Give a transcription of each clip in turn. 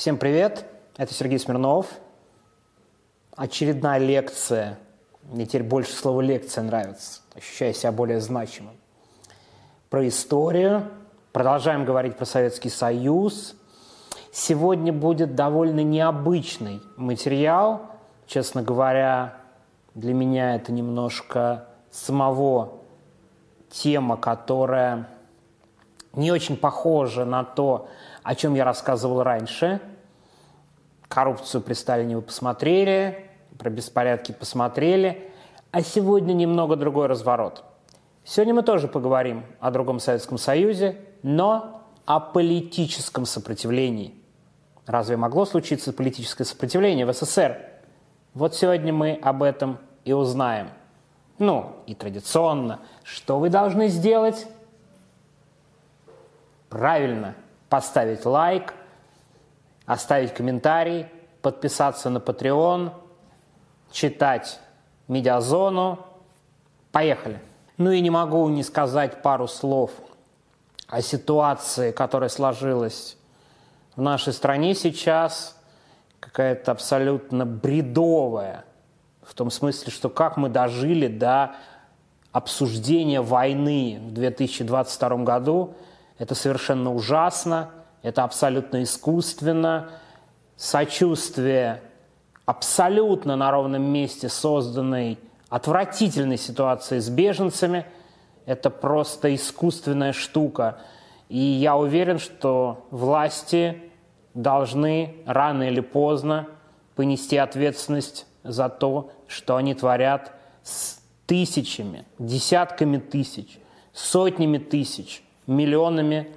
Всем привет, это Сергей Смирнов. Очередная лекция. Мне теперь больше слова лекция нравится. Ощущаю себя более значимым. Про историю. Продолжаем говорить про Советский Союз. Сегодня будет довольно необычный материал. Честно говоря, для меня это немножко самого тема, которая не очень похожа на то, о чем я рассказывал раньше. Коррупцию при Сталине вы посмотрели, про беспорядки посмотрели, а сегодня немного другой разворот. Сегодня мы тоже поговорим о другом Советском Союзе, но о политическом сопротивлении. Разве могло случиться политическое сопротивление в СССР? Вот сегодня мы об этом и узнаем. Ну, и традиционно, что вы должны сделать? Правильно, поставить лайк, оставить комментарий, подписаться на Patreon, читать медиазону. Поехали. Ну и не могу не сказать пару слов о ситуации, которая сложилась в нашей стране сейчас, какая-то абсолютно бредовая, в том смысле, что как мы дожили до обсуждения войны в 2022 году – это совершенно ужасно, это абсолютно искусственно. Сочувствие абсолютно на ровном месте созданной отвратительной ситуации с беженцами – это просто искусственная штука. И я уверен, что власти должны рано или поздно понести ответственность за то, что они творят с тысячами, десятками тысяч, сотнями тысяч – миллионами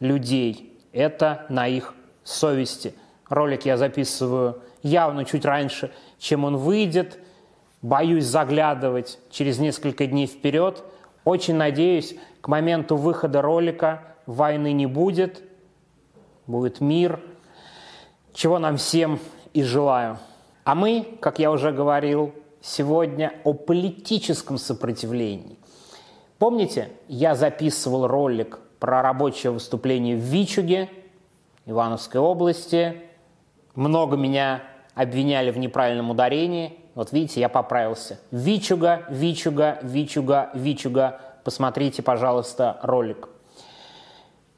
людей. Это на их совести. Ролик я записываю явно чуть раньше, чем он выйдет. Боюсь заглядывать через несколько дней вперед. Очень надеюсь, к моменту выхода ролика войны не будет. Будет мир, чего нам всем и желаю. А мы, как я уже говорил, сегодня о политическом сопротивлении. Помните, я записывал ролик про рабочее выступление в Вичуге, Ивановской области. Много меня обвиняли в неправильном ударении. Вот видите, я поправился. Вичуга, Вичуга, Вичуга, Вичуга. Посмотрите, пожалуйста, ролик.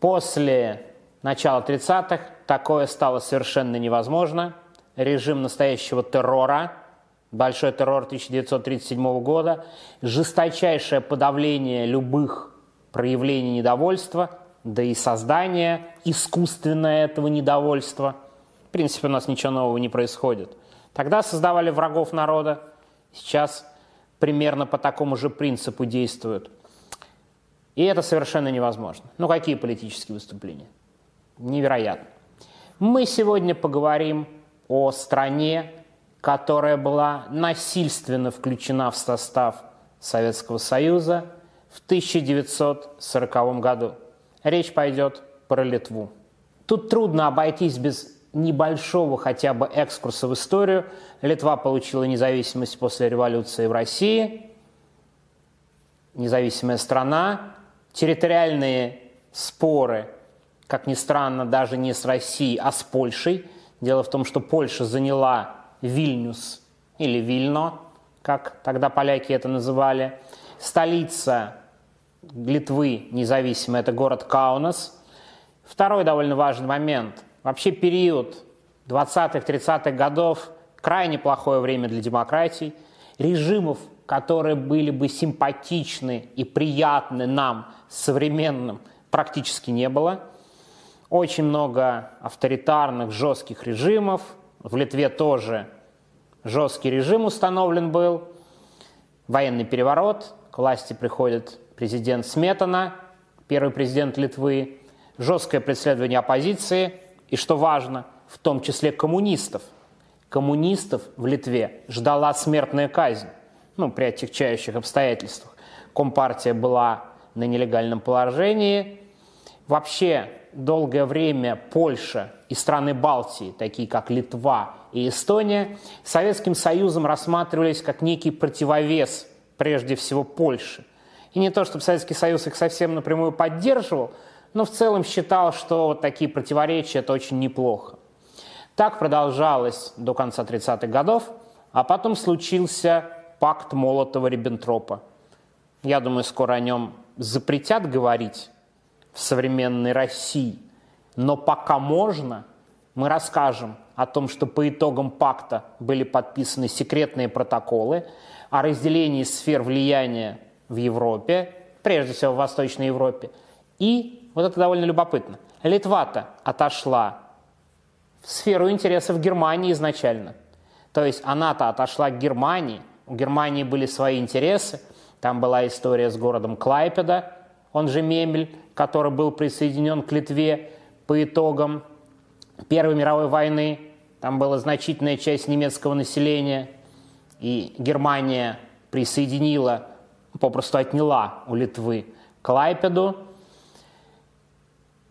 После начала 30-х такое стало совершенно невозможно. Режим настоящего террора – большой террор 1937 года, жесточайшее подавление любых проявлений недовольства, да и создание искусственное этого недовольства. В принципе, у нас ничего нового не происходит. Тогда создавали врагов народа, сейчас примерно по такому же принципу действуют. И это совершенно невозможно. Ну, какие политические выступления? Невероятно. Мы сегодня поговорим о стране, которая была насильственно включена в состав Советского Союза в 1940 году. Речь пойдет про Литву. Тут трудно обойтись без небольшого хотя бы экскурса в историю. Литва получила независимость после революции в России. Независимая страна. Территориальные споры, как ни странно, даже не с Россией, а с Польшей. Дело в том, что Польша заняла Вильнюс или Вильно, как тогда поляки это называли. Столица Литвы независимая – это город Каунас. Второй довольно важный момент. Вообще период 20-х, 30-х годов – крайне плохое время для демократий. Режимов, которые были бы симпатичны и приятны нам, современным, практически не было. Очень много авторитарных, жестких режимов – в Литве тоже жесткий режим установлен был, военный переворот, к власти приходит президент Сметана, первый президент Литвы, жесткое преследование оппозиции и, что важно, в том числе коммунистов. Коммунистов в Литве ждала смертная казнь, ну, при отягчающих обстоятельствах. Компартия была на нелегальном положении. Вообще, долгое время Польша и страны Балтии, такие как Литва и Эстония, Советским Союзом рассматривались как некий противовес прежде всего Польши. И не то, чтобы Советский Союз их совсем напрямую поддерживал, но в целом считал, что вот такие противоречия – это очень неплохо. Так продолжалось до конца 30-х годов, а потом случился пакт Молотова-Риббентропа. Я думаю, скоро о нем запретят говорить в современной России. Но пока можно, мы расскажем о том, что по итогам пакта были подписаны секретные протоколы о разделении сфер влияния в Европе, прежде всего в Восточной Европе. И, вот это довольно любопытно, Литва-то отошла в сферу интересов Германии изначально. То есть она-то отошла к Германии, у Германии были свои интересы, там была история с городом Клайпеда, он же Мемель, который был присоединен к Литве по итогам Первой мировой войны. Там была значительная часть немецкого населения, и Германия присоединила, попросту отняла у Литвы Клайпеду.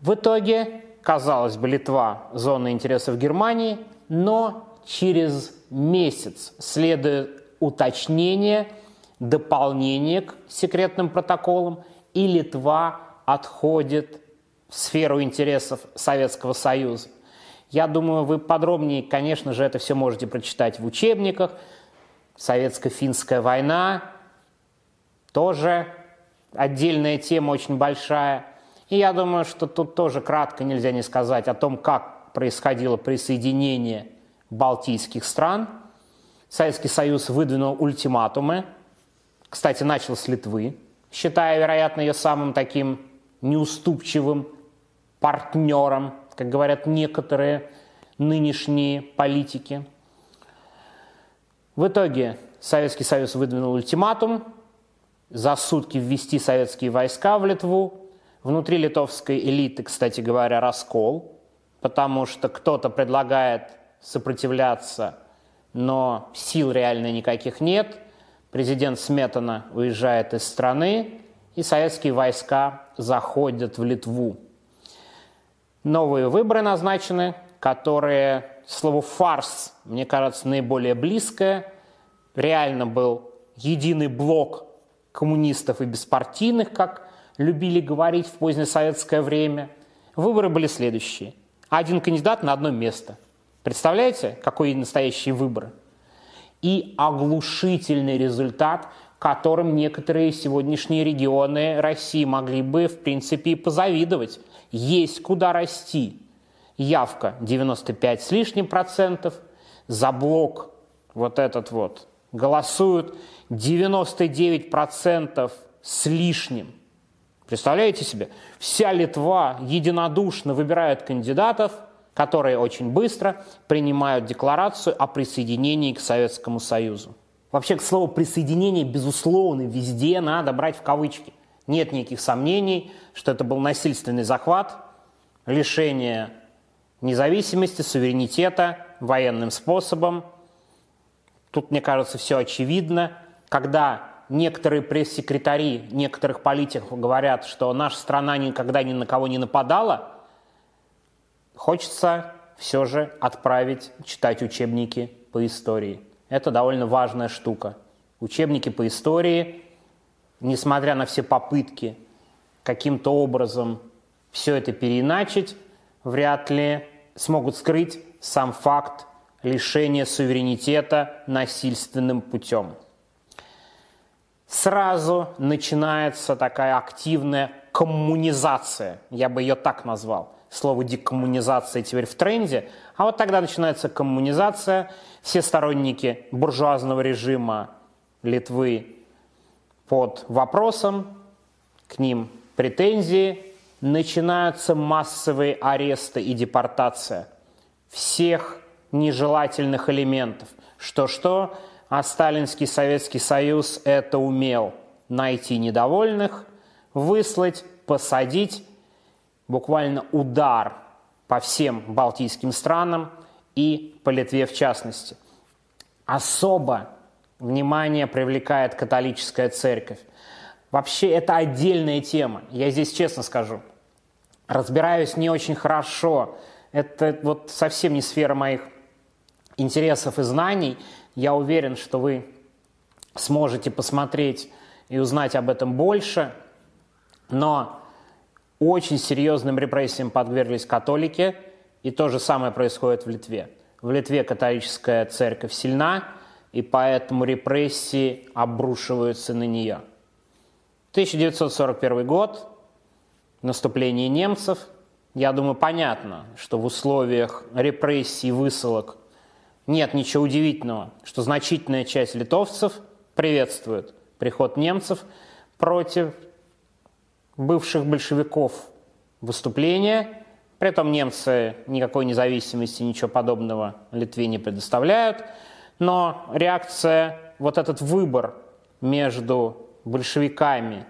В итоге, казалось бы, Литва – зона интересов Германии, но через месяц следует уточнение, дополнение к секретным протоколам, и Литва отходит в сферу интересов Советского Союза. Я думаю, вы подробнее, конечно же, это все можете прочитать в учебниках. Советско-финская война тоже отдельная тема очень большая. И я думаю, что тут тоже кратко нельзя не сказать о том, как происходило присоединение балтийских стран. Советский Союз выдвинул ультиматумы. Кстати, начал с Литвы, считая, вероятно, ее самым таким неуступчивым партнером как говорят некоторые нынешние политики. В итоге Советский Союз выдвинул ультиматум за сутки ввести советские войска в Литву. Внутри литовской элиты, кстати говоря, раскол, потому что кто-то предлагает сопротивляться, но сил реально никаких нет. Президент Сметана уезжает из страны, и советские войска заходят в Литву. Новые выборы назначены, которые слову «фарс», мне кажется, наиболее близкое. Реально был единый блок коммунистов и беспартийных, как любили говорить в позднее советское время. Выборы были следующие. Один кандидат на одно место. Представляете, какой настоящие выборы? И оглушительный результат, которым некоторые сегодняшние регионы России могли бы, в принципе, и позавидовать есть куда расти. Явка 95 с лишним процентов, за блок вот этот вот голосуют 99 процентов с лишним. Представляете себе? Вся Литва единодушно выбирает кандидатов, которые очень быстро принимают декларацию о присоединении к Советскому Союзу. Вообще, к слову, присоединение, безусловно, везде надо брать в кавычки – нет никаких сомнений, что это был насильственный захват, лишение независимости, суверенитета военным способом. Тут, мне кажется, все очевидно. Когда некоторые пресс-секретари некоторых политиков говорят, что наша страна никогда ни на кого не нападала, хочется все же отправить читать учебники по истории. Это довольно важная штука. Учебники по истории несмотря на все попытки каким-то образом все это переиначить, вряд ли смогут скрыть сам факт лишения суверенитета насильственным путем. Сразу начинается такая активная коммунизация, я бы ее так назвал. Слово декоммунизация теперь в тренде, а вот тогда начинается коммунизация. Все сторонники буржуазного режима Литвы под вопросом, к ним претензии, начинаются массовые аресты и депортация всех нежелательных элементов. Что-что, а Сталинский Советский Союз это умел найти недовольных, выслать, посадить, буквально удар по всем балтийским странам и по Литве в частности. Особо Внимание привлекает католическая церковь. Вообще это отдельная тема, я здесь честно скажу. Разбираюсь не очень хорошо. Это вот совсем не сфера моих интересов и знаний. Я уверен, что вы сможете посмотреть и узнать об этом больше. Но очень серьезным репрессиям подверглись католики, и то же самое происходит в Литве. В Литве католическая церковь сильна, и поэтому репрессии обрушиваются на нее. 1941 год, наступление немцев. Я думаю, понятно, что в условиях репрессий, высылок нет ничего удивительного, что значительная часть литовцев приветствует приход немцев против бывших большевиков выступления. При этом немцы никакой независимости, ничего подобного Литве не предоставляют. Но реакция, вот этот выбор между большевиками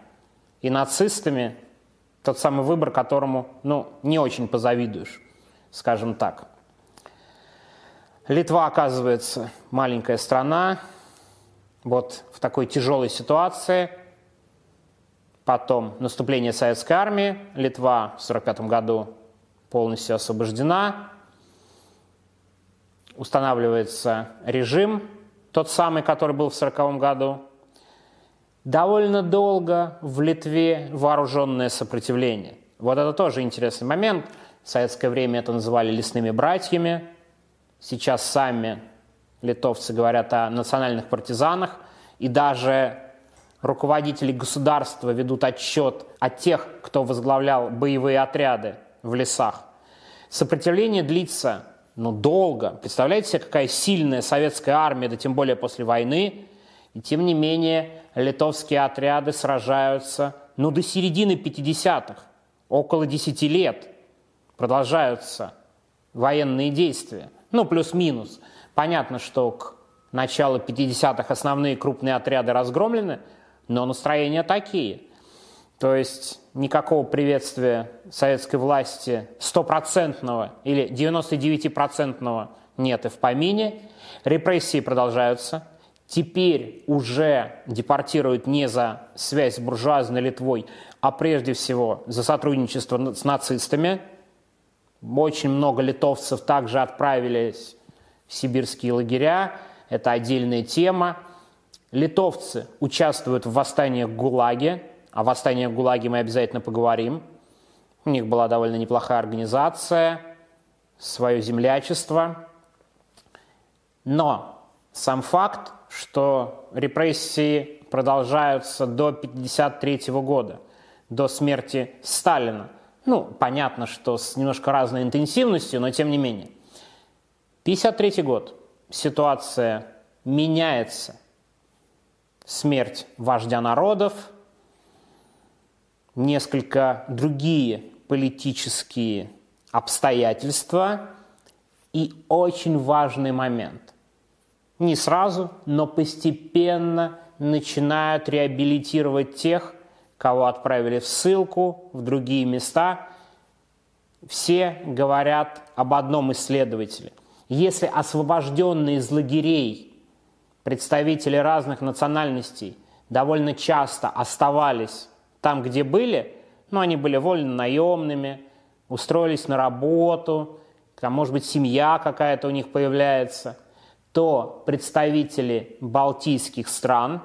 и нацистами, тот самый выбор, которому ну, не очень позавидуешь, скажем так. Литва, оказывается, маленькая страна, вот в такой тяжелой ситуации. Потом наступление советской армии, Литва в 1945 году полностью освобождена, устанавливается режим, тот самый, который был в 1940 году. Довольно долго в Литве вооруженное сопротивление. Вот это тоже интересный момент. В советское время это называли лесными братьями, Сейчас сами литовцы говорят о национальных партизанах, и даже руководители государства ведут отчет о тех, кто возглавлял боевые отряды в лесах. Сопротивление длится ну, долго. Представляете себе, какая сильная советская армия, да тем более после войны. И тем не менее, литовские отряды сражаются ну, до середины 50-х, около 10 лет продолжаются военные действия ну, плюс-минус. Понятно, что к началу 50-х основные крупные отряды разгромлены, но настроения такие. То есть никакого приветствия советской власти стопроцентного или 99-процентного нет и в помине. Репрессии продолжаются. Теперь уже депортируют не за связь с буржуазной Литвой, а прежде всего за сотрудничество с нацистами – очень много литовцев также отправились в сибирские лагеря. Это отдельная тема. Литовцы участвуют в восстаниях в ГУЛАГе. О восстаниях ГУЛАГе мы обязательно поговорим. У них была довольно неплохая организация, свое землячество. Но сам факт, что репрессии продолжаются до 1953 года, до смерти Сталина, ну, понятно, что с немножко разной интенсивностью, но тем не менее. 53 год. Ситуация меняется. Смерть вождя народов, несколько другие политические обстоятельства и очень важный момент. Не сразу, но постепенно начинают реабилитировать тех, кого отправили в ссылку, в другие места, все говорят об одном исследователе. Если освобожденные из лагерей представители разных национальностей довольно часто оставались там, где были, ну, они были вольно наемными, устроились на работу, там, может быть, семья какая-то у них появляется, то представители балтийских стран,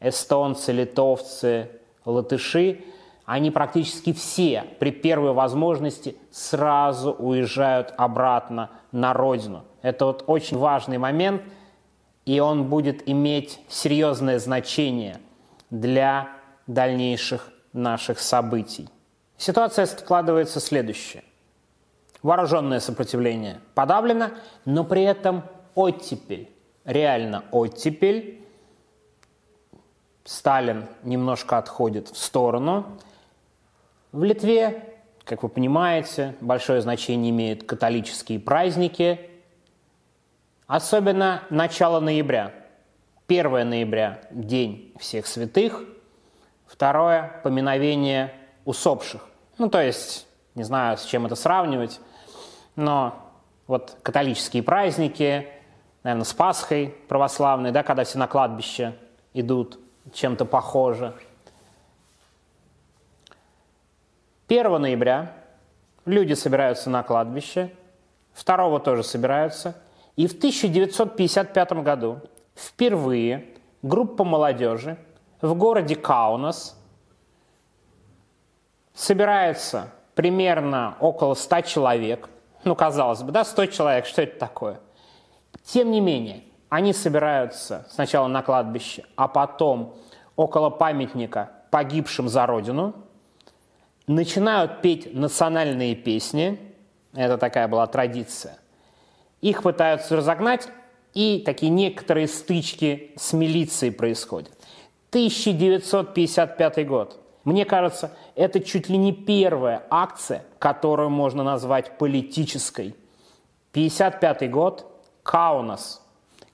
эстонцы, литовцы, латыши, они практически все при первой возможности сразу уезжают обратно на родину. Это вот очень важный момент, и он будет иметь серьезное значение для дальнейших наших событий. Ситуация складывается следующая. Вооруженное сопротивление подавлено, но при этом оттепель, реально оттепель, Сталин немножко отходит в сторону. В Литве, как вы понимаете, большое значение имеют католические праздники, особенно начало ноября. 1 ноября – День всех святых, второе – поминовение усопших. Ну, то есть, не знаю, с чем это сравнивать, но вот католические праздники, наверное, с Пасхой православной, да, когда все на кладбище идут – чем-то похоже. 1 ноября люди собираются на кладбище, 2 тоже собираются, и в 1955 году впервые группа молодежи в городе Каунас собирается примерно около 100 человек, ну, казалось бы, да, 100 человек, что это такое? Тем не менее, они собираются сначала на кладбище, а потом около памятника погибшим за родину, начинают петь национальные песни, это такая была традиция. Их пытаются разогнать, и такие некоторые стычки с милицией происходят. 1955 год. Мне кажется, это чуть ли не первая акция, которую можно назвать политической. 55 год, Каунас.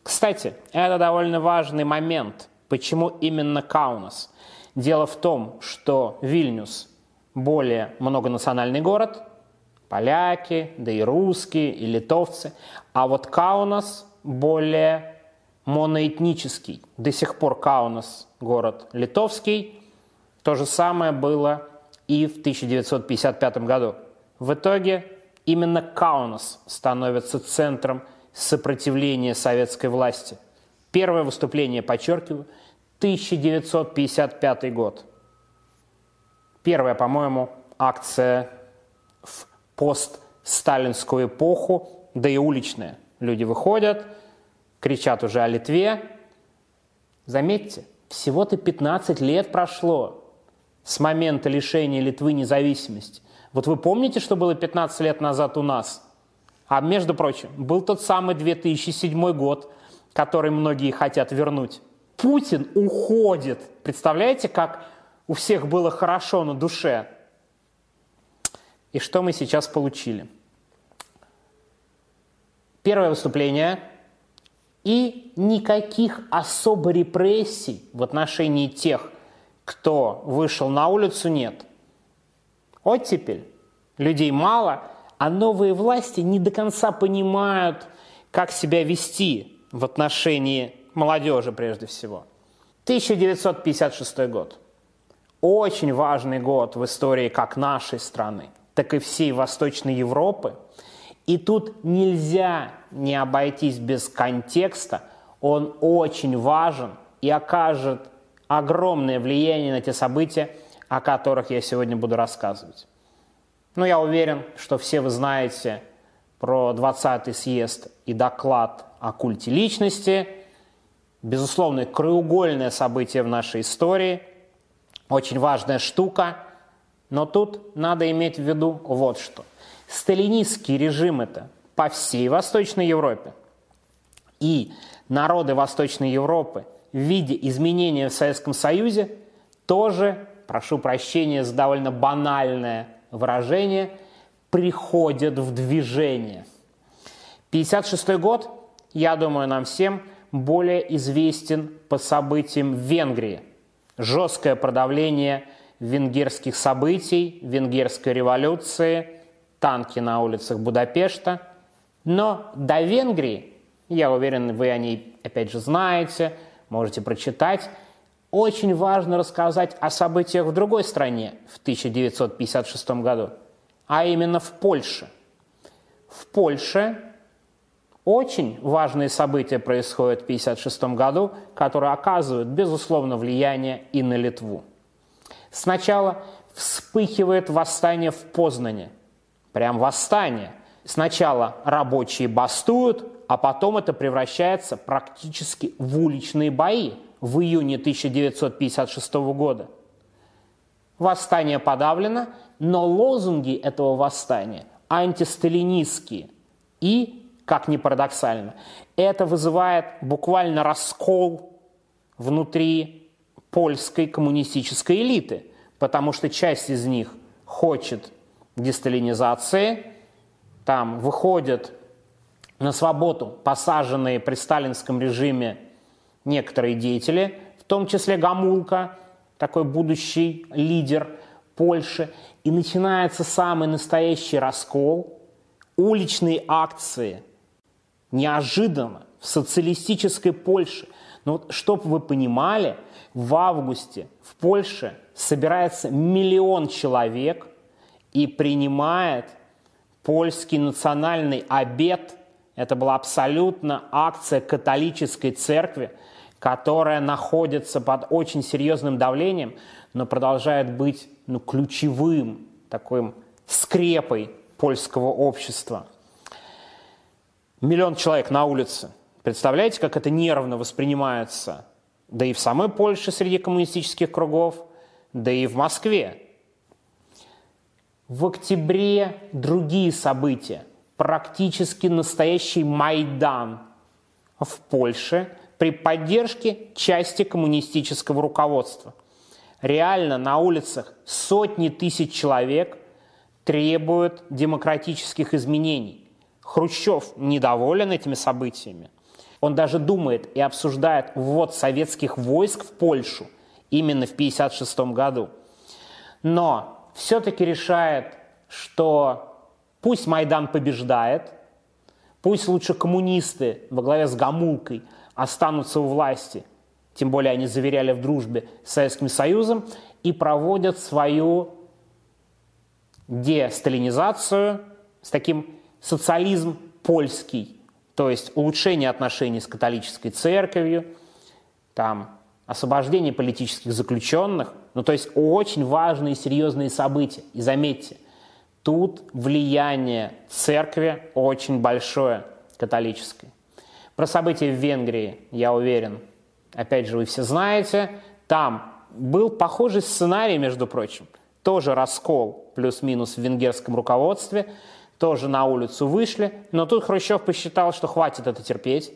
Кстати, это довольно важный момент. Почему именно Каунас? Дело в том, что Вильнюс более многонациональный город, поляки, да и русские, и литовцы, а вот Каунас более моноэтнический. До сих пор Каунас город литовский. То же самое было и в 1955 году. В итоге именно Каунас становится центром сопротивления советской власти. Первое выступление, подчеркиваю, 1955 год. Первая, по-моему, акция в постсталинскую эпоху, да и уличная. Люди выходят, кричат уже о Литве. Заметьте, всего-то 15 лет прошло с момента лишения Литвы независимости. Вот вы помните, что было 15 лет назад у нас? А между прочим, был тот самый 2007 год, который многие хотят вернуть. Путин уходит. Представляете, как у всех было хорошо на душе? И что мы сейчас получили? Первое выступление и никаких особо репрессий в отношении тех, кто вышел на улицу, нет. Оттепель. Людей мало, а новые власти не до конца понимают, как себя вести в отношении молодежи прежде всего. 1956 год. Очень важный год в истории как нашей страны, так и всей Восточной Европы. И тут нельзя не обойтись без контекста. Он очень важен и окажет огромное влияние на те события, о которых я сегодня буду рассказывать. Ну, я уверен, что все вы знаете про 20-й съезд и доклад о культе личности – безусловно, краеугольное событие в нашей истории, очень важная штука, но тут надо иметь в виду вот что. Сталинистский режим это по всей Восточной Европе. И народы Восточной Европы в виде изменения в Советском Союзе тоже, прошу прощения за довольно банальное выражение, приходят в движение. 1956 год, я думаю, нам всем – более известен по событиям в Венгрии. Жесткое продавление венгерских событий, венгерской революции, танки на улицах Будапешта. Но до Венгрии, я уверен, вы о ней опять же знаете, можете прочитать, очень важно рассказать о событиях в другой стране в 1956 году, а именно в Польше. В Польше очень важные события происходят в 1956 году, которые оказывают, безусловно, влияние и на Литву. Сначала вспыхивает восстание в Познане. Прям восстание. Сначала рабочие бастуют, а потом это превращается практически в уличные бои в июне 1956 года. Восстание подавлено, но лозунги этого восстания антисталинистские и как ни парадоксально. Это вызывает буквально раскол внутри польской коммунистической элиты, потому что часть из них хочет десталинизации, там выходят на свободу посаженные при сталинском режиме некоторые деятели, в том числе Гамулка, такой будущий лидер Польши, и начинается самый настоящий раскол, уличные акции – неожиданно в социалистической Польше. Но вот, чтобы вы понимали, в августе в Польше собирается миллион человек и принимает польский национальный обед. Это была абсолютно акция католической церкви, которая находится под очень серьезным давлением, но продолжает быть ну, ключевым таким скрепой польского общества – Миллион человек на улице. Представляете, как это нервно воспринимается? Да и в самой Польше среди коммунистических кругов, да и в Москве. В октябре другие события. Практически настоящий Майдан в Польше при поддержке части коммунистического руководства. Реально на улицах сотни тысяч человек требуют демократических изменений. Хрущев недоволен этими событиями. Он даже думает и обсуждает ввод советских войск в Польшу именно в 1956 году. Но все-таки решает, что пусть Майдан побеждает, пусть лучше коммунисты во главе с Гамулкой останутся у власти, тем более они заверяли в дружбе с Советским Союзом, и проводят свою десталинизацию с таким социализм польский, то есть улучшение отношений с католической церковью, там освобождение политических заключенных, ну то есть очень важные и серьезные события. И заметьте, тут влияние церкви очень большое католическое. Про события в Венгрии, я уверен, опять же, вы все знаете, там был похожий сценарий, между прочим, тоже раскол плюс-минус в венгерском руководстве, тоже на улицу вышли, но тут Хрущев посчитал, что хватит это терпеть,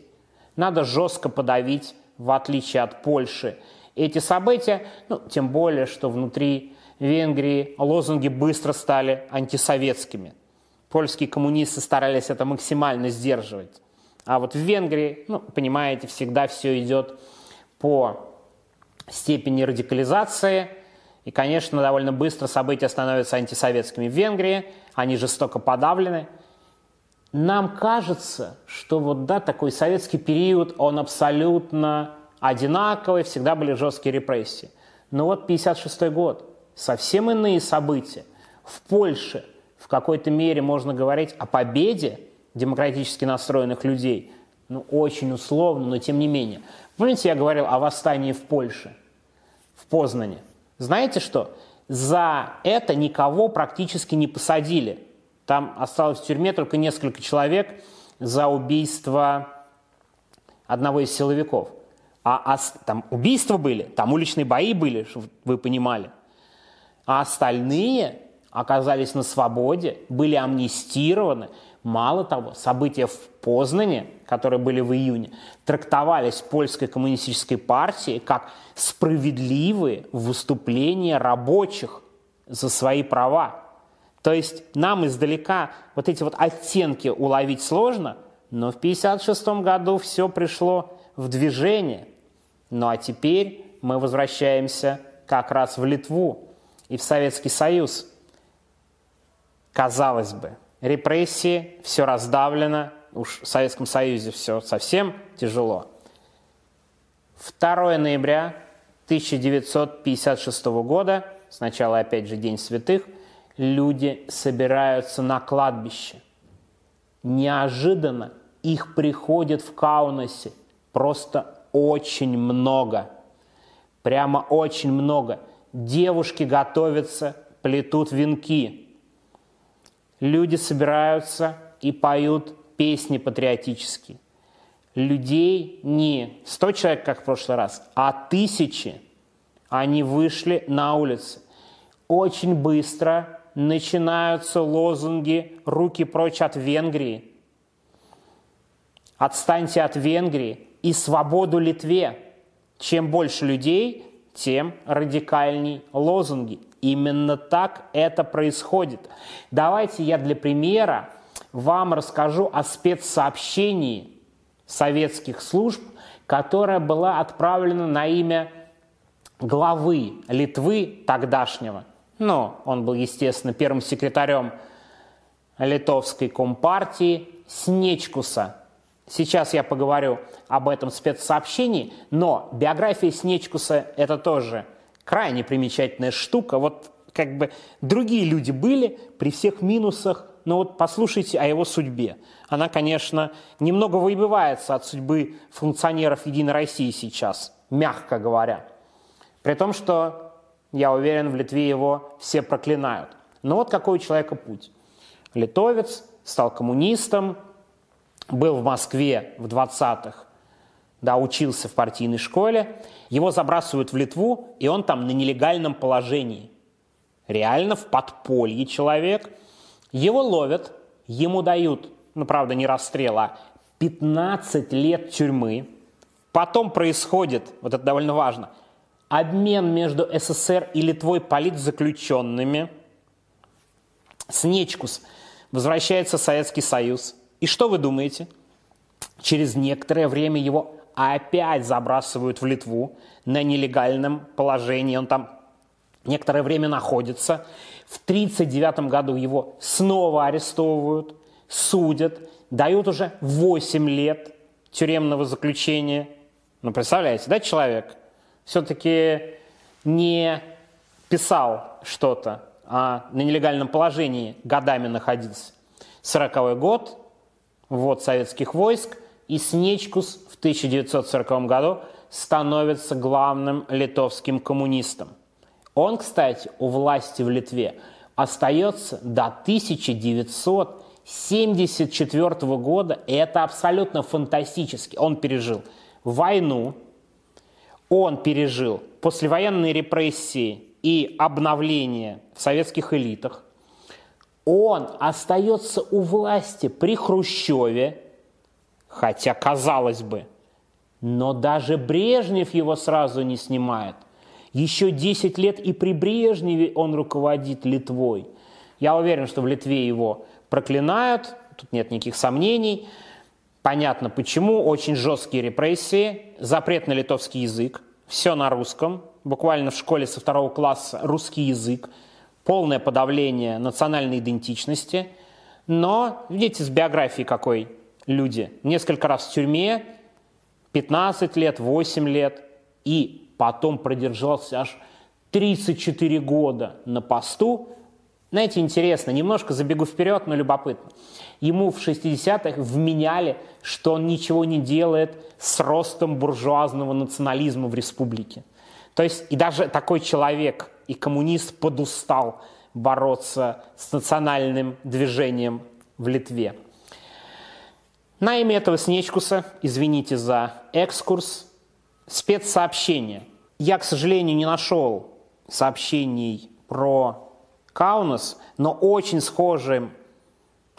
надо жестко подавить в отличие от Польши, эти события, ну, тем более, что внутри Венгрии лозунги быстро стали антисоветскими. Польские коммунисты старались это максимально сдерживать. А вот в Венгрии, ну, понимаете, всегда все идет по степени радикализации. И, конечно, довольно быстро события становятся антисоветскими в Венгрии. Они жестоко подавлены. Нам кажется, что вот да, такой советский период, он абсолютно одинаковый, всегда были жесткие репрессии. Но вот 56 год, совсем иные события. В Польше в какой-то мере можно говорить о победе демократически настроенных людей. Ну, очень условно, но тем не менее. Помните, я говорил о восстании в Польше, в Познане? Знаете что? За это никого практически не посадили. Там осталось в тюрьме только несколько человек за убийство одного из силовиков. А, а там убийства были, там уличные бои были, чтобы вы понимали. А остальные оказались на свободе, были амнистированы. Мало того, события в Познане, которые были в июне, трактовались польской коммунистической партией как справедливые выступления рабочих за свои права. То есть нам издалека вот эти вот оттенки уловить сложно, но в 1956 году все пришло в движение. Ну а теперь мы возвращаемся как раз в Литву и в Советский Союз. Казалось бы, репрессии, все раздавлено, уж в Советском Союзе все совсем тяжело. 2 ноября 1956 года, сначала опять же День святых – люди собираются на кладбище. Неожиданно их приходит в Каунасе просто очень много. Прямо очень много. Девушки готовятся, плетут венки. Люди собираются и поют песни патриотические. Людей не 100 человек, как в прошлый раз, а тысячи. Они вышли на улицы. Очень быстро начинаются лозунги «Руки прочь от Венгрии», «Отстаньте от Венгрии» и «Свободу Литве». Чем больше людей, тем радикальней лозунги. Именно так это происходит. Давайте я для примера вам расскажу о спецсообщении советских служб, которое было отправлено на имя главы Литвы тогдашнего – ну, он был, естественно, первым секретарем литовской компартии Снечкуса. Сейчас я поговорю об этом спецсообщении, но биография Снечкуса – это тоже крайне примечательная штука. Вот как бы другие люди были при всех минусах, но вот послушайте о его судьбе. Она, конечно, немного выбивается от судьбы функционеров Единой России сейчас, мягко говоря. При том, что я уверен, в Литве его все проклинают. Но вот какой у человека путь. Литовец, стал коммунистом, был в Москве в 20-х, да, учился в партийной школе, его забрасывают в Литву, и он там на нелегальном положении. Реально в подполье человек. Его ловят, ему дают, ну, правда, не расстрел, а 15 лет тюрьмы. Потом происходит, вот это довольно важно, обмен между СССР и Литвой политзаключенными. Снечкус возвращается в Советский Союз. И что вы думаете? Через некоторое время его опять забрасывают в Литву на нелегальном положении. Он там некоторое время находится. В 1939 году его снова арестовывают, судят, дают уже 8 лет тюремного заключения. Ну, представляете, да, человек все-таки не писал что-то, а на нелегальном положении годами находился. 40 год, ввод советских войск, и Снечкус в 1940 году становится главным литовским коммунистом. Он, кстати, у власти в Литве остается до 1974 года, и это абсолютно фантастически. Он пережил войну, он пережил послевоенные репрессии и обновление в советских элитах. Он остается у власти при Хрущеве, хотя казалось бы, но даже Брежнев его сразу не снимает. Еще 10 лет и при Брежневе он руководит Литвой. Я уверен, что в Литве его проклинают, тут нет никаких сомнений. Понятно почему, очень жесткие репрессии, запрет на литовский язык, все на русском, буквально в школе со второго класса русский язык, полное подавление национальной идентичности. Но видите, с биографией какой люди. Несколько раз в тюрьме, 15 лет, 8 лет, и потом продержался аж 34 года на посту. Знаете, интересно, немножко забегу вперед, но любопытно. Ему в 60-х вменяли, что он ничего не делает с ростом буржуазного национализма в республике. То есть и даже такой человек и коммунист подустал бороться с национальным движением в Литве. На имя этого Снечкуса, извините за экскурс, спецсообщение. Я, к сожалению, не нашел сообщений про Каунас, но очень схожим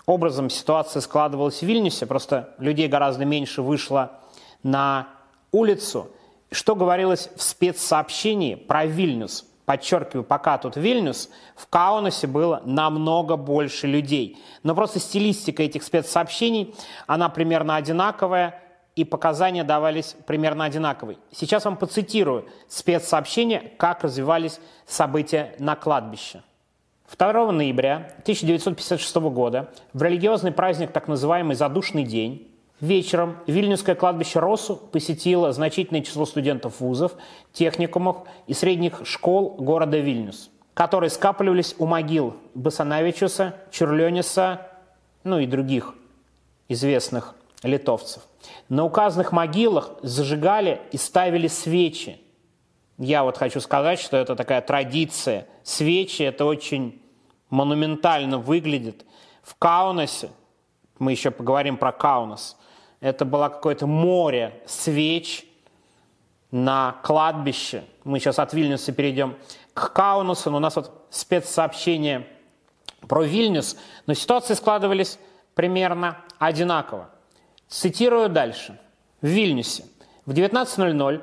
образом ситуация складывалась в Вильнюсе, просто людей гораздо меньше вышло на улицу. Что говорилось в спецсообщении про Вильнюс? Подчеркиваю, пока тут Вильнюс, в Каунасе было намного больше людей. Но просто стилистика этих спецсообщений, она примерно одинаковая, и показания давались примерно одинаковые. Сейчас вам поцитирую спецсообщение, как развивались события на кладбище. 2 ноября 1956 года в религиозный праздник, так называемый «Задушный день», вечером Вильнюсское кладбище Росу посетило значительное число студентов вузов, техникумов и средних школ города Вильнюс, которые скапливались у могил Басанавичуса, Чурлениса, ну и других известных литовцев. На указанных могилах зажигали и ставили свечи. Я вот хочу сказать, что это такая традиция. Свечи – это очень монументально выглядит. В Каунасе, мы еще поговорим про Каунас, это было какое-то море свеч на кладбище. Мы сейчас от Вильнюса перейдем к Каунасу, но у нас вот спецсообщение про Вильнюс, но ситуации складывались примерно одинаково. Цитирую дальше. В Вильнюсе в 19.00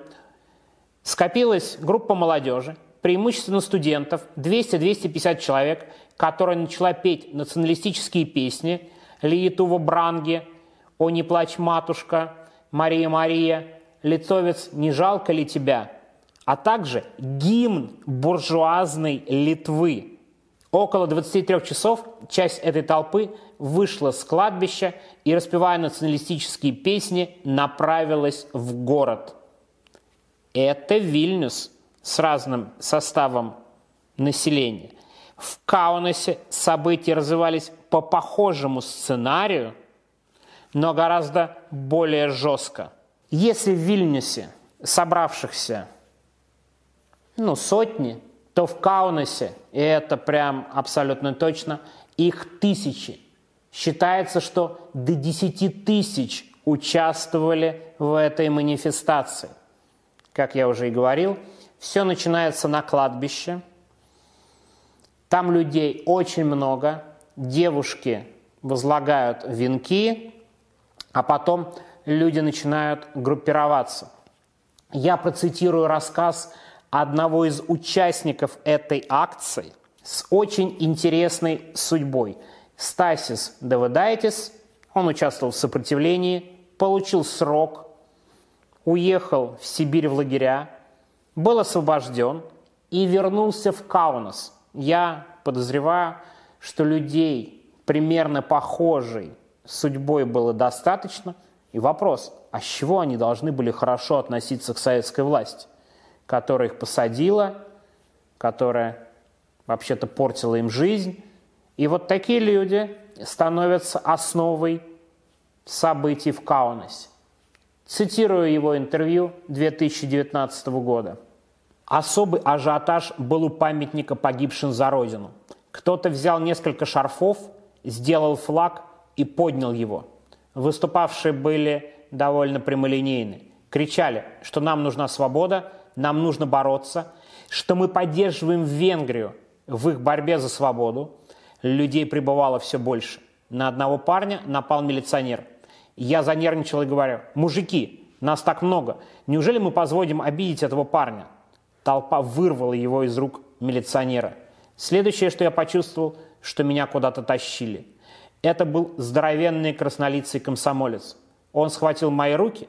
скопилась группа молодежи, преимущественно студентов, 200-250 человек, которая начала петь националистические песни Лиетува Бранги, «О, не плачь, матушка», «Мария, Мария», «Лицовец, не жалко ли тебя?», а также гимн буржуазной Литвы – Около 23 часов часть этой толпы вышла с кладбища и, распевая националистические песни, направилась в город. Это Вильнюс с разным составом населения. В Каунасе события развивались по похожему сценарию, но гораздо более жестко. Если в Вильнюсе собравшихся ну, сотни, то в Каунасе, и это прям абсолютно точно, их тысячи. Считается, что до 10 тысяч участвовали в этой манифестации. Как я уже и говорил, все начинается на кладбище. Там людей очень много, девушки возлагают венки, а потом люди начинают группироваться. Я процитирую рассказ одного из участников этой акции с очень интересной судьбой. Стасис Давыдайтис, он участвовал в сопротивлении, получил срок, уехал в Сибирь в лагеря, был освобожден и вернулся в Каунас. Я подозреваю, что людей примерно похожей судьбой было достаточно. И вопрос, а с чего они должны были хорошо относиться к советской власти, которая их посадила, которая вообще-то портила им жизнь. И вот такие люди становятся основой событий в Каунасе. Цитирую его интервью 2019 года. Особый ажиотаж был у памятника погибшим за Родину. Кто-то взял несколько шарфов, сделал флаг и поднял его. Выступавшие были довольно прямолинейны. Кричали, что нам нужна свобода, нам нужно бороться, что мы поддерживаем Венгрию в их борьбе за свободу. Людей прибывало все больше. На одного парня напал милиционер. Я занервничал и говорю, мужики, нас так много, неужели мы позволим обидеть этого парня? Толпа вырвала его из рук милиционера. Следующее, что я почувствовал, что меня куда-то тащили. Это был здоровенный краснолицый комсомолец. Он схватил мои руки,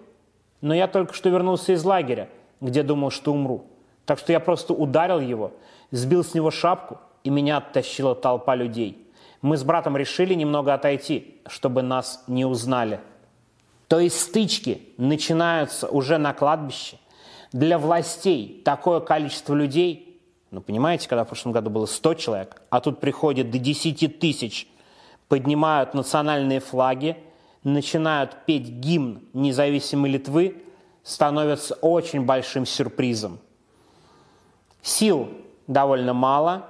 но я только что вернулся из лагеря, где думал, что умру. Так что я просто ударил его, сбил с него шапку, и меня оттащила толпа людей. Мы с братом решили немного отойти, чтобы нас не узнали. То есть стычки начинаются уже на кладбище, для властей такое количество людей, ну, понимаете, когда в прошлом году было 100 человек, а тут приходит до 10 тысяч, поднимают национальные флаги, начинают петь гимн независимой Литвы, становится очень большим сюрпризом. Сил довольно мало,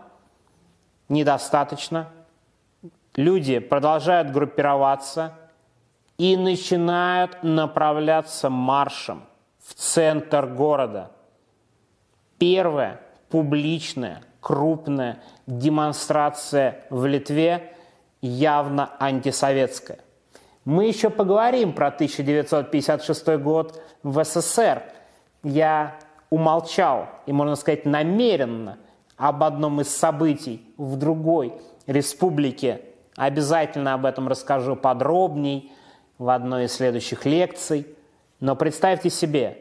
недостаточно. Люди продолжают группироваться и начинают направляться маршем – в центр города. Первая публичная, крупная демонстрация в Литве явно антисоветская. Мы еще поговорим про 1956 год в СССР. Я умолчал, и можно сказать намеренно, об одном из событий в другой республике. Обязательно об этом расскажу подробней в одной из следующих лекций. Но представьте себе,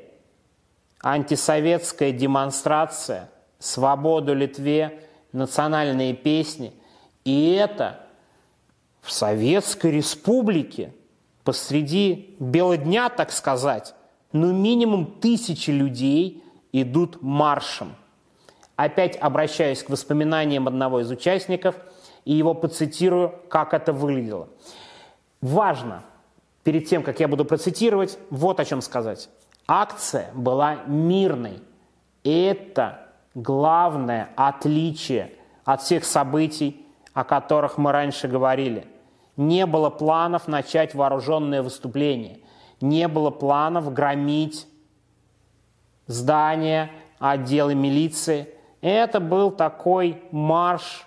антисоветская демонстрация, свободу Литве, национальные песни. И это в Советской Республике, посреди бела дня, так сказать, ну минимум тысячи людей идут маршем. Опять обращаюсь к воспоминаниям одного из участников и его поцитирую, как это выглядело. Важно – перед тем, как я буду процитировать, вот о чем сказать. Акция была мирной. Это главное отличие от всех событий, о которых мы раньше говорили. Не было планов начать вооруженное выступление. Не было планов громить здания, отделы милиции. Это был такой марш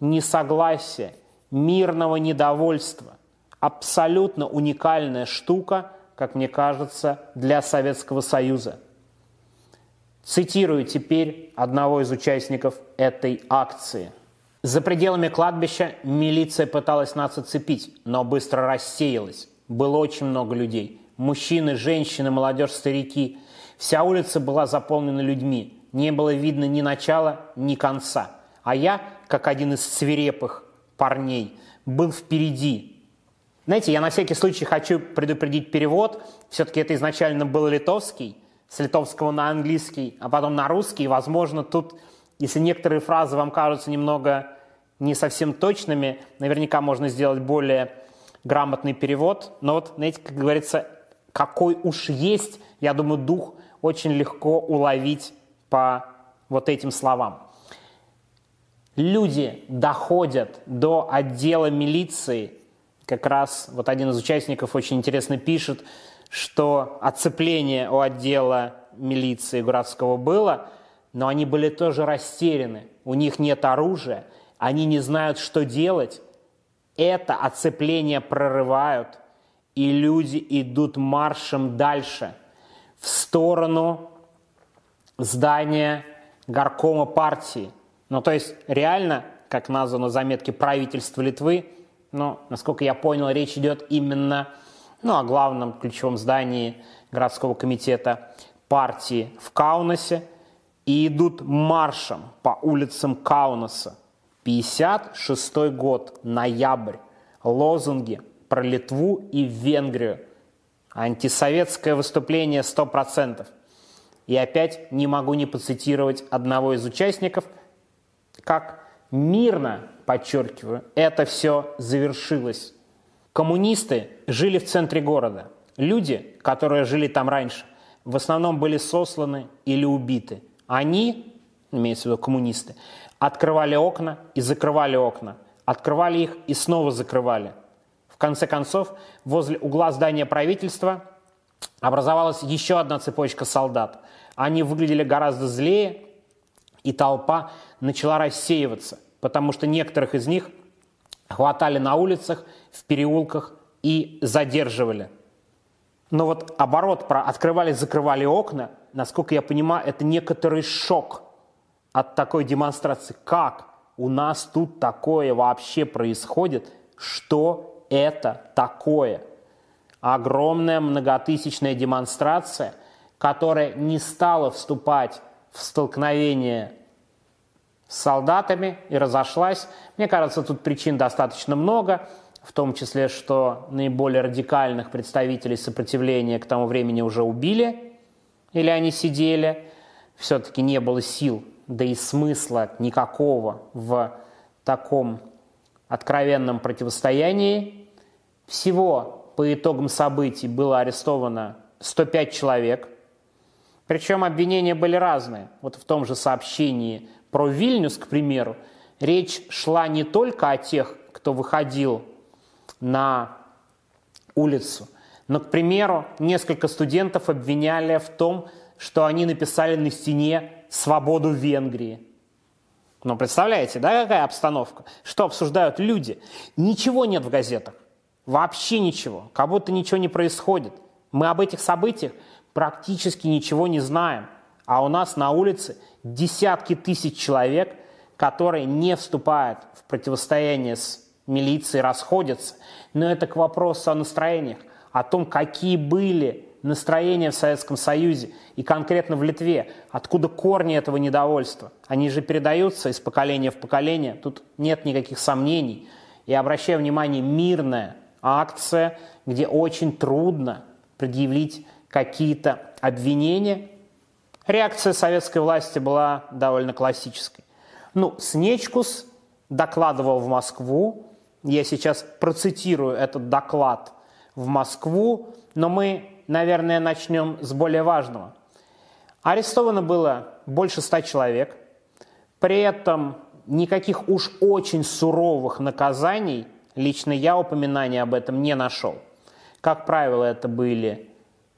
несогласия, мирного недовольства абсолютно уникальная штука, как мне кажется, для Советского Союза. Цитирую теперь одного из участников этой акции. За пределами кладбища милиция пыталась нас оцепить, но быстро рассеялась. Было очень много людей. Мужчины, женщины, молодежь, старики. Вся улица была заполнена людьми. Не было видно ни начала, ни конца. А я, как один из свирепых парней, был впереди, знаете, я на всякий случай хочу предупредить перевод. Все-таки это изначально был литовский, с литовского на английский, а потом на русский. Возможно, тут, если некоторые фразы вам кажутся немного не совсем точными, наверняка можно сделать более грамотный перевод. Но вот, знаете, как говорится, какой уж есть, я думаю, дух очень легко уловить по вот этим словам. Люди доходят до отдела милиции как раз вот один из участников очень интересно пишет, что оцепление у отдела милиции Градского было, но они были тоже растеряны. У них нет оружия, они не знают, что делать. Это оцепление прорывают, и люди идут маршем дальше, в сторону здания горкома партии. Ну, то есть реально, как названо в заметке правительства Литвы, но, насколько я понял, речь идет именно ну, о главном ключевом здании городского комитета партии в Каунасе и идут маршем по улицам Каунаса. 56 год, ноябрь. Лозунги про Литву и Венгрию. Антисоветское выступление 100%. И опять не могу не поцитировать одного из участников, как мирно, подчеркиваю, это все завершилось. Коммунисты жили в центре города. Люди, которые жили там раньше, в основном были сосланы или убиты. Они, имеется в виду коммунисты, открывали окна и закрывали окна. Открывали их и снова закрывали. В конце концов, возле угла здания правительства образовалась еще одна цепочка солдат. Они выглядели гораздо злее, и толпа начала рассеиваться, потому что некоторых из них хватали на улицах, в переулках и задерживали. Но вот оборот про открывали-закрывали окна, насколько я понимаю, это некоторый шок от такой демонстрации. Как у нас тут такое вообще происходит? Что это такое? Огромная многотысячная демонстрация, которая не стала вступать в столкновение с солдатами и разошлась. Мне кажется, тут причин достаточно много, в том числе, что наиболее радикальных представителей сопротивления к тому времени уже убили, или они сидели. Все-таки не было сил, да и смысла никакого в таком откровенном противостоянии. Всего по итогам событий было арестовано 105 человек. Причем обвинения были разные. Вот в том же сообщении про Вильнюс, к примеру, речь шла не только о тех, кто выходил на улицу, но, к примеру, несколько студентов обвиняли в том, что они написали на стене «Свободу Венгрии». Ну, представляете, да, какая обстановка? Что обсуждают люди? Ничего нет в газетах. Вообще ничего. Как будто ничего не происходит. Мы об этих событиях практически ничего не знаем. А у нас на улице десятки тысяч человек, которые не вступают в противостояние с милицией, расходятся. Но это к вопросу о настроениях, о том, какие были настроения в Советском Союзе и конкретно в Литве, откуда корни этого недовольства. Они же передаются из поколения в поколение, тут нет никаких сомнений. И обращаю внимание, мирная акция, где очень трудно предъявить какие-то обвинения. Реакция советской власти была довольно классической. Ну, Снечкус докладывал в Москву, я сейчас процитирую этот доклад в Москву, но мы наверное, начнем с более важного. Арестовано было больше ста человек. При этом никаких уж очень суровых наказаний, лично я упоминания об этом не нашел. Как правило, это были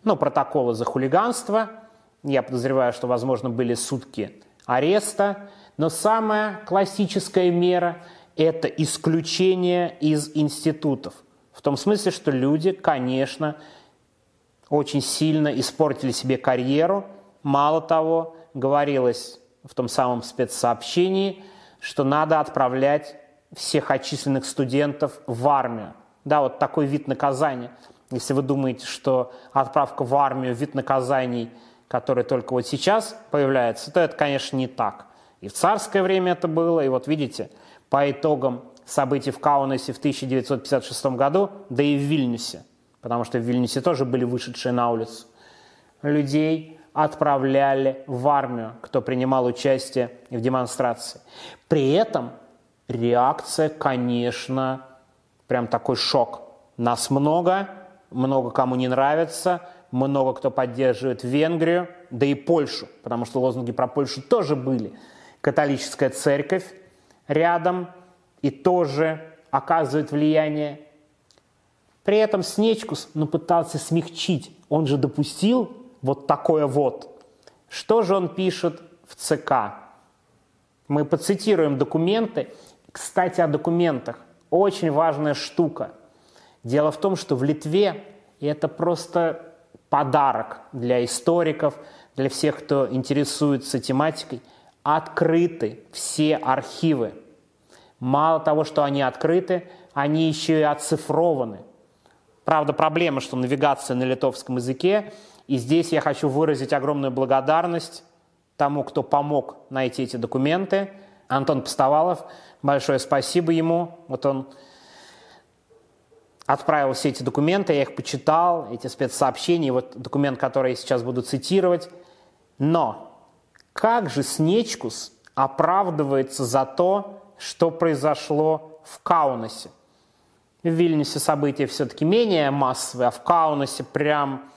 ну, протоколы за хулиганство. Я подозреваю, что, возможно, были сутки ареста. Но самая классическая мера – это исключение из институтов. В том смысле, что люди, конечно, очень сильно испортили себе карьеру. Мало того, говорилось в том самом спецсообщении, что надо отправлять всех отчисленных студентов в армию. Да, вот такой вид наказания. Если вы думаете, что отправка в армию – вид наказаний, который только вот сейчас появляется, то это, конечно, не так. И в царское время это было, и вот видите, по итогам событий в Каунасе в 1956 году, да и в Вильнюсе – потому что в Вильнюсе тоже были вышедшие на улицу. Людей отправляли в армию, кто принимал участие в демонстрации. При этом реакция, конечно, прям такой шок. Нас много, много кому не нравится, много кто поддерживает Венгрию, да и Польшу, потому что лозунги про Польшу тоже были. Католическая церковь рядом и тоже оказывает влияние При этом Снечкус ну, пытался смягчить. Он же допустил вот такое вот. Что же он пишет в ЦК? Мы поцитируем документы. Кстати, о документах. Очень важная штука. Дело в том, что в Литве это просто подарок для историков, для всех, кто интересуется тематикой. Открыты все архивы. Мало того, что они открыты, они еще и оцифрованы. Правда, проблема, что навигация на литовском языке, и здесь я хочу выразить огромную благодарность тому, кто помог найти эти документы. Антон Постовалов, большое спасибо ему. Вот он отправил все эти документы, я их почитал, эти спецсообщения, вот документ, который я сейчас буду цитировать. Но как же Снечкус оправдывается за то, что произошло в Каунасе? В Вильнюсе события все-таки менее массовые, а в Каунасе прям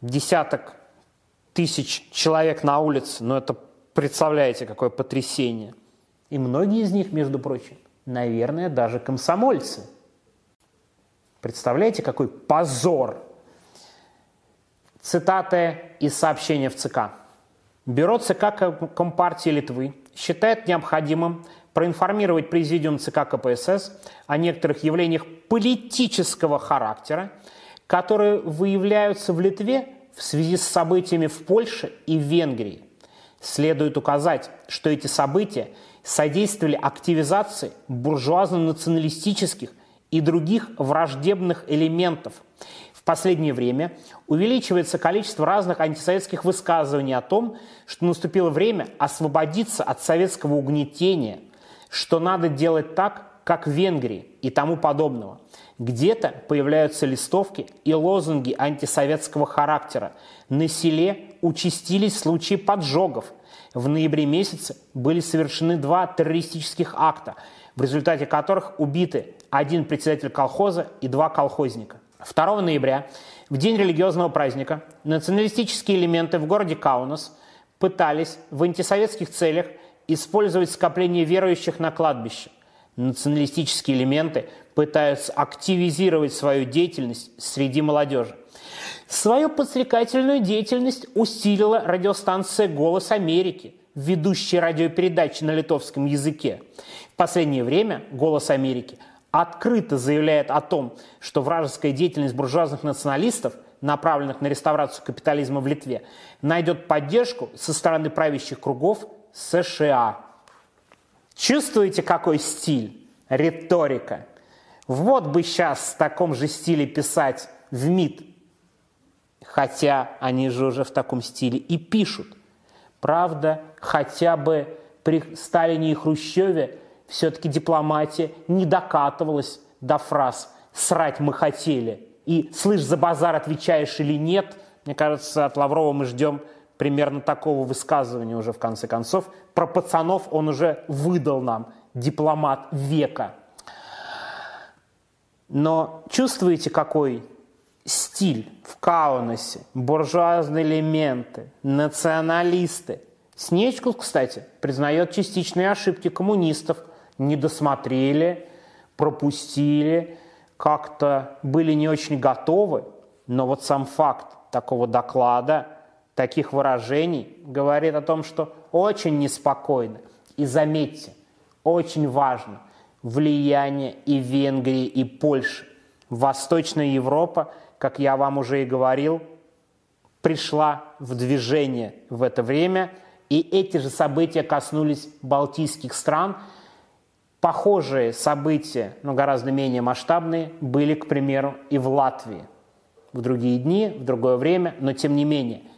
десяток тысяч человек на улице. Ну, это представляете, какое потрясение. И многие из них, между прочим, наверное, даже комсомольцы. Представляете, какой позор. Цитаты из сообщения в ЦК. Бюро ЦК Компартии Литвы считает необходимым проинформировать Президиум ЦК КПСС о некоторых явлениях политического характера, которые выявляются в Литве в связи с событиями в Польше и в Венгрии. Следует указать, что эти события содействовали активизации буржуазно-националистических и других враждебных элементов. В последнее время увеличивается количество разных антисоветских высказываний о том, что наступило время освободиться от советского угнетения, что надо делать так, как в Венгрии и тому подобного. Где-то появляются листовки и лозунги антисоветского характера. На селе участились случаи поджогов. В ноябре месяце были совершены два террористических акта, в результате которых убиты один председатель колхоза и два колхозника. 2 ноября, в день религиозного праздника, националистические элементы в городе Каунас пытались в антисоветских целях использовать скопление верующих на кладбище. Националистические элементы пытаются активизировать свою деятельность среди молодежи. Свою подстрекательную деятельность усилила радиостанция «Голос Америки», ведущая радиопередачи на литовском языке. В последнее время «Голос Америки» открыто заявляет о том, что вражеская деятельность буржуазных националистов, направленных на реставрацию капитализма в Литве, найдет поддержку со стороны правящих кругов США. Чувствуете, какой стиль? Риторика. Вот бы сейчас в таком же стиле писать в МИД. Хотя они же уже в таком стиле и пишут. Правда, хотя бы при Сталине и Хрущеве все-таки дипломатия не докатывалась до фраз «срать мы хотели» и «слышь, за базар отвечаешь или нет». Мне кажется, от Лаврова мы ждем примерно такого высказывания уже в конце концов. Про пацанов он уже выдал нам, дипломат века. Но чувствуете, какой стиль в Каунасе, буржуазные элементы, националисты. Снечкус, кстати, признает частичные ошибки коммунистов. Не досмотрели, пропустили, как-то были не очень готовы. Но вот сам факт такого доклада – таких выражений говорит о том, что очень неспокойно. И заметьте, очень важно влияние и Венгрии, и Польши. Восточная Европа, как я вам уже и говорил, пришла в движение в это время, и эти же события коснулись балтийских стран. Похожие события, но гораздо менее масштабные, были, к примеру, и в Латвии. В другие дни, в другое время, но тем не менее –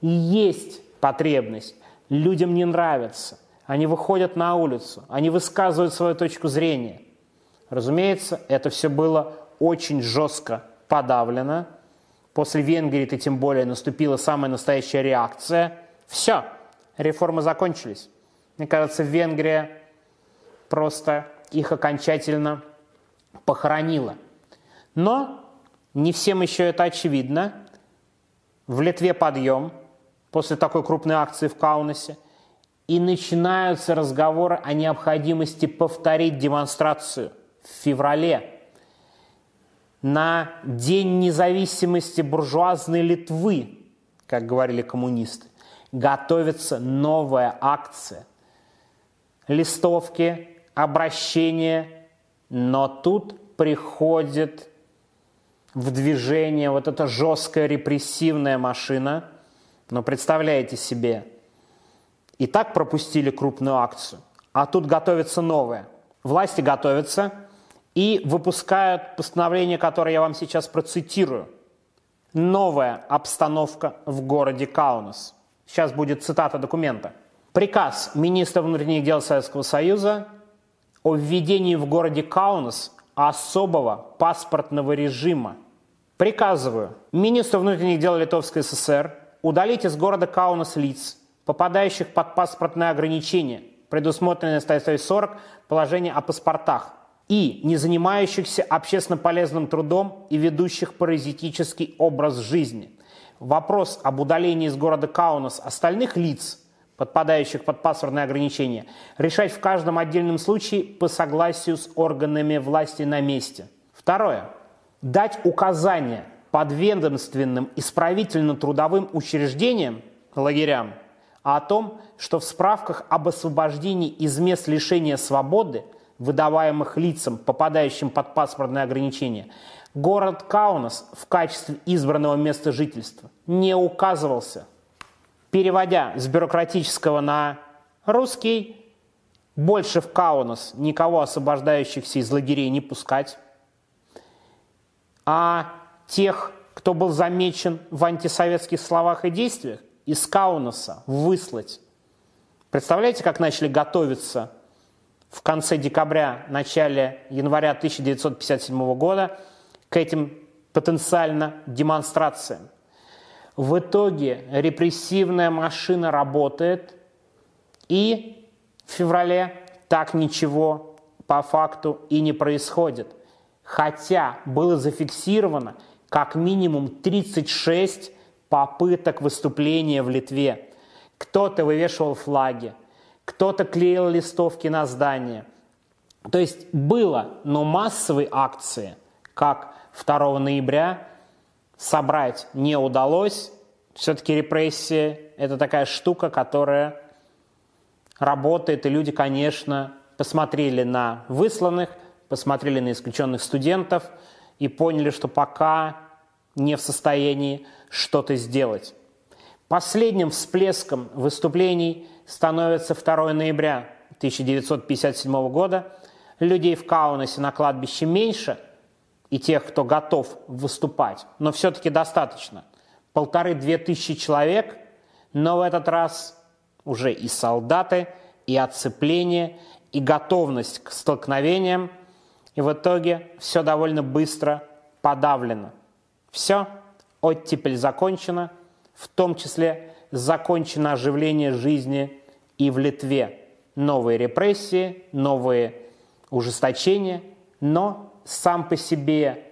и есть потребность. Людям не нравится. Они выходят на улицу, они высказывают свою точку зрения. Разумеется, это все было очень жестко подавлено. После Венгрии-то тем более наступила самая настоящая реакция. Все, реформы закончились. Мне кажется, Венгрия просто их окончательно похоронила. Но не всем еще это очевидно. В Литве подъем – после такой крупной акции в Каунасе, и начинаются разговоры о необходимости повторить демонстрацию в феврале. на День независимости буржуазной Литвы, как говорили коммунисты, готовится новая акция. Листовки, обращения, но тут приходит в движение вот эта жесткая репрессивная машина. Но представляете себе, и так пропустили крупную акцию, а тут готовится новая. Власти готовятся и выпускают постановление, которое я вам сейчас процитирую. Новая обстановка в городе Каунас. Сейчас будет цитата документа. Приказ министра внутренних дел Советского Союза о введении в городе Каунас особого паспортного режима. Приказываю министру внутренних дел Литовской ССР удалить из города Каунас лиц, попадающих под паспортное ограничение, предусмотренное статьей 40 положение о паспортах, и не занимающихся общественно полезным трудом и ведущих паразитический образ жизни – вопрос об удалении из города Каунас остальных лиц, подпадающих под паспортное ограничение, решать в каждом отдельном случае по согласию с органами власти на месте. Второе. Дать указания подведомственным исправительно-трудовым учреждениям, лагерям, о том, что в справках об освобождении из мест лишения свободы, выдаваемых лицам, попадающим под паспортное ограничение, Город Каунас в качестве избранного места жительства не указывался. Переводя с бюрократического на русский, больше в Каунас никого освобождающихся из лагерей не пускать, а тех, кто был замечен в антисоветских словах и действиях, из Каунаса выслать. Представляете, как начали готовиться в конце декабря, начале января 1957 года – к этим потенциально демонстрациям. В итоге репрессивная машина работает, и в феврале так ничего по факту и не происходит. Хотя было зафиксировано как минимум 36 попыток выступления в Литве. Кто-то вывешивал флаги, кто-то клеил листовки на здание. То есть было, но массовой акции, как 2 ноября собрать не удалось. Все-таки репрессии – это такая штука, которая работает, и люди, конечно, посмотрели на высланных, посмотрели на исключенных студентов и поняли, что пока не в состоянии что-то сделать. Последним всплеском выступлений становится 2 ноября 1957 года. Людей в Каунасе на кладбище меньше, и тех, кто готов выступать, но все-таки достаточно. Полторы-две тысячи человек, но в этот раз уже и солдаты, и отцепление, и готовность к столкновениям, и в итоге все довольно быстро подавлено. Все, оттепель закончена, в том числе закончено оживление жизни и в Литве. Новые репрессии, новые ужесточения, но сам по себе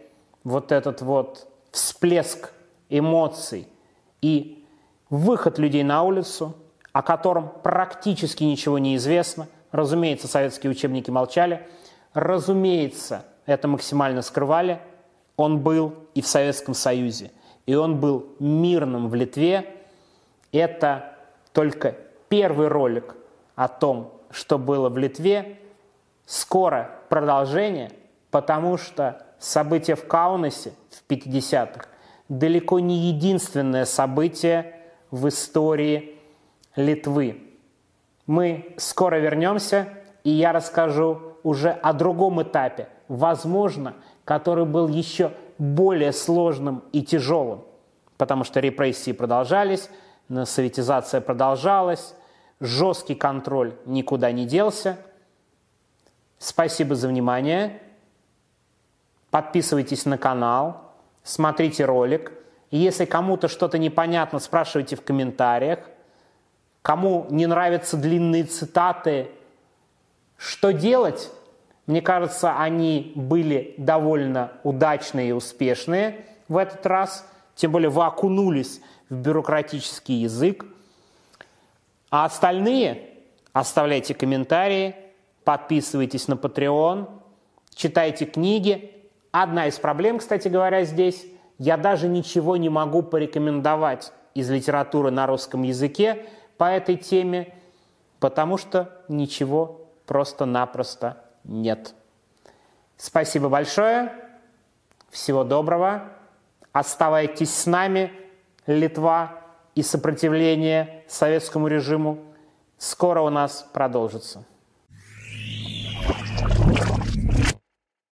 вот этот вот всплеск эмоций и выход людей на улицу, о котором практически ничего не известно, разумеется, советские учебники молчали, разумеется, это максимально скрывали, он был и в Советском Союзе, и он был мирным в Литве. Это только первый ролик о том, что было в Литве. Скоро продолжение – потому что событие в Каунасе в 50-х далеко не единственное событие в истории Литвы. Мы скоро вернемся, и я расскажу уже о другом этапе, возможно, который был еще более сложным и тяжелым, потому что репрессии продолжались, советизация продолжалась, жесткий контроль никуда не делся. Спасибо за внимание. Подписывайтесь на канал, смотрите ролик. Если кому-то что-то непонятно, спрашивайте в комментариях. Кому не нравятся длинные цитаты, что делать? Мне кажется, они были довольно удачные и успешные в этот раз. Тем более вы окунулись в бюрократический язык. А остальные оставляйте комментарии, подписывайтесь на Patreon, читайте книги, Одна из проблем, кстати говоря, здесь, я даже ничего не могу порекомендовать из литературы на русском языке по этой теме, потому что ничего просто-напросто нет. Спасибо большое. Всего доброго. Оставайтесь с нами, Литва и сопротивление советскому режиму. Скоро у нас продолжится.